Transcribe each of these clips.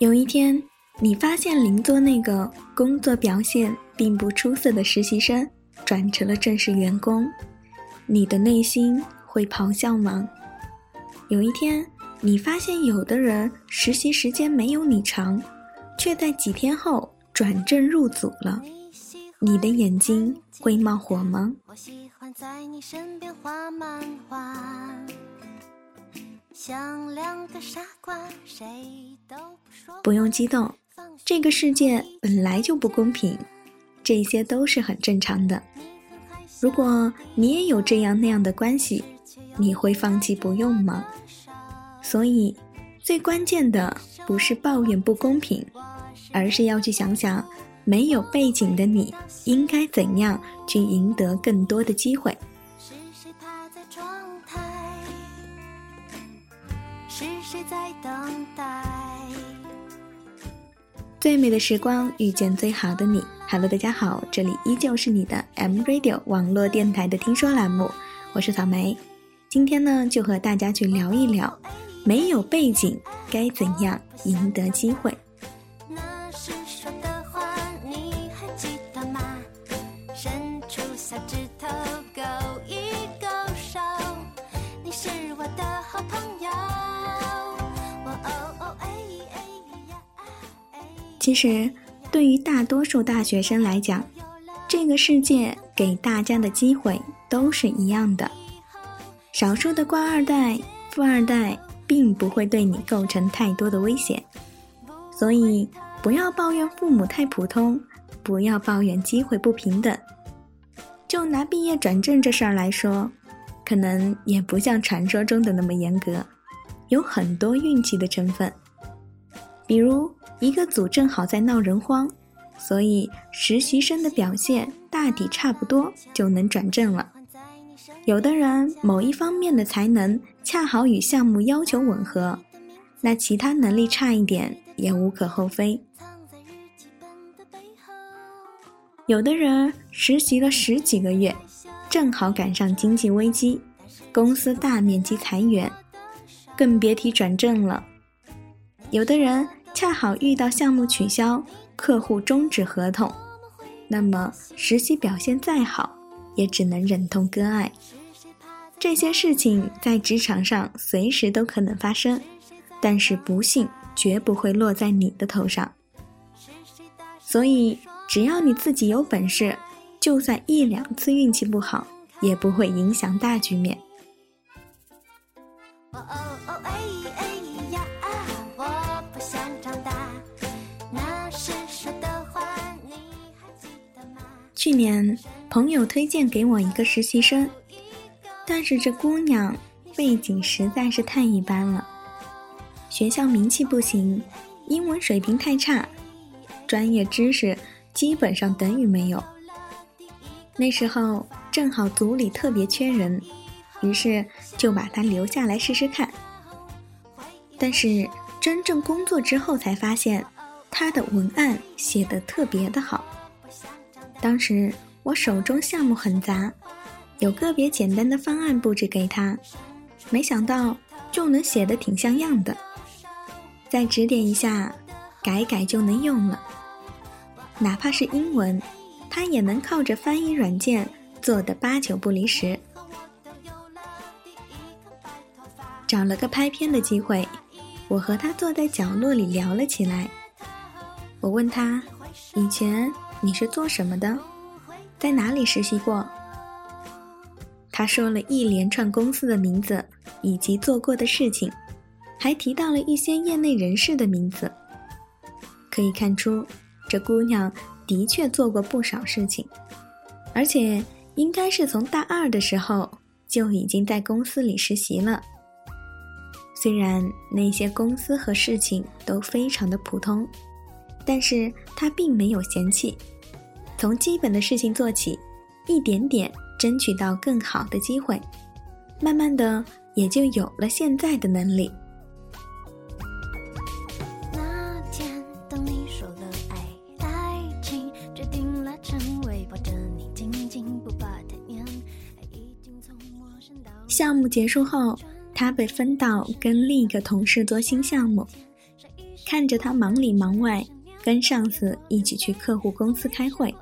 有一天，你发现邻座那个工作表现并不出色的实习生转成了正式员工，你的内心会咆哮吗？有一天，你发现有的人实习时间没有你长，却在几天后转正入组了，你的眼睛会冒火吗？我喜欢在你身边画漫画。像两个傻瓜，谁都不说。不用激动，这个世界本来就不公平，这些都是很正常的。如果你也有这样那样的关系，你会放弃不用吗？所以，最关键的不是抱怨不公平，而是要去想想，没有背景的你应该怎样去赢得更多的机会。在等待。最美的时光遇见最好的你。Hello，大家好，这里依旧是你的 M Radio 网络电台的听说栏目，我是草莓。今天呢，就和大家去聊一聊，没有背景该怎样赢得机会。其实，对于大多数大学生来讲，这个世界给大家的机会都是一样的。少数的官二代、富二代并不会对你构成太多的危险，所以不要抱怨父母太普通，不要抱怨机会不平等。就拿毕业转正这事儿来说，可能也不像传说中的那么严格，有很多运气的成分，比如。一个组正好在闹人荒，所以实习生的表现大抵差不多就能转正了。有的人某一方面的才能恰好与项目要求吻合，那其他能力差一点也无可厚非。有的人实习了十几个月，正好赶上经济危机，公司大面积裁员，更别提转正了。有的人。恰好遇到项目取消、客户终止合同，那么实习表现再好，也只能忍痛割爱。这些事情在职场上随时都可能发生，但是不幸绝不会落在你的头上。所以，只要你自己有本事，就算一两次运气不好，也不会影响大局面。去年朋友推荐给我一个实习生，但是这姑娘背景实在是太一般了，学校名气不行，英文水平太差，专业知识基本上等于没有。那时候正好组里特别缺人，于是就把她留下来试试看。但是真正工作之后才发现，她的文案写的特别的好。当时我手中项目很杂，有个别简单的方案布置给他，没想到就能写的挺像样的，再指点一下，改改就能用了。哪怕是英文，他也能靠着翻译软件做的八九不离十。找了个拍片的机会，我和他坐在角落里聊了起来。我问他，以前。你是做什么的？在哪里实习过？他说了一连串公司的名字以及做过的事情，还提到了一些业内人士的名字。可以看出，这姑娘的确做过不少事情，而且应该是从大二的时候就已经在公司里实习了。虽然那些公司和事情都非常的普通。但是他并没有嫌弃，从基本的事情做起，一点点争取到更好的机会，慢慢的也就有了现在的能力。项目结束后，他被分到跟另一个同事做新项目。看着他忙里忙外，跟上司一起去客户公司开会，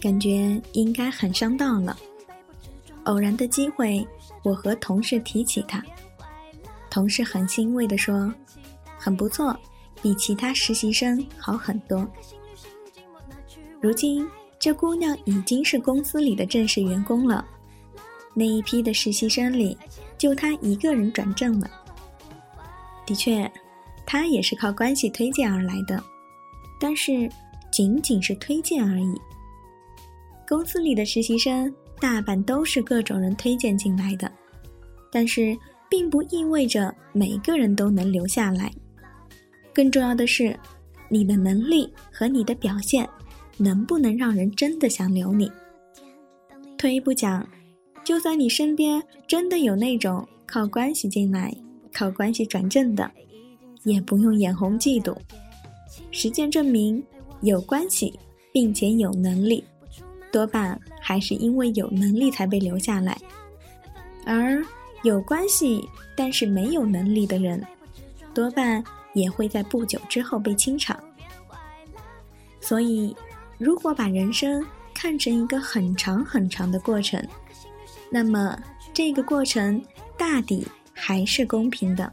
感觉应该很上道了。偶然的机会，我和同事提起他，同事很欣慰地说：“很不错，比其他实习生好很多。”如今，这姑娘已经是公司里的正式员工了。那一批的实习生里，就她一个人转正了。的确，她也是靠关系推荐而来的，但是仅仅是推荐而已。公司里的实习生大半都是各种人推荐进来的，但是并不意味着每个人都能留下来。更重要的是，你的能力和你的表现。能不能让人真的想留你？退一步讲，就算你身边真的有那种靠关系进来、靠关系转正的，也不用眼红嫉妒。实践证明，有关系并且有能力，多半还是因为有能力才被留下来；而有关系但是没有能力的人，多半也会在不久之后被清场。所以。如果把人生看成一个很长很长的过程，那么这个过程大抵还是公平的。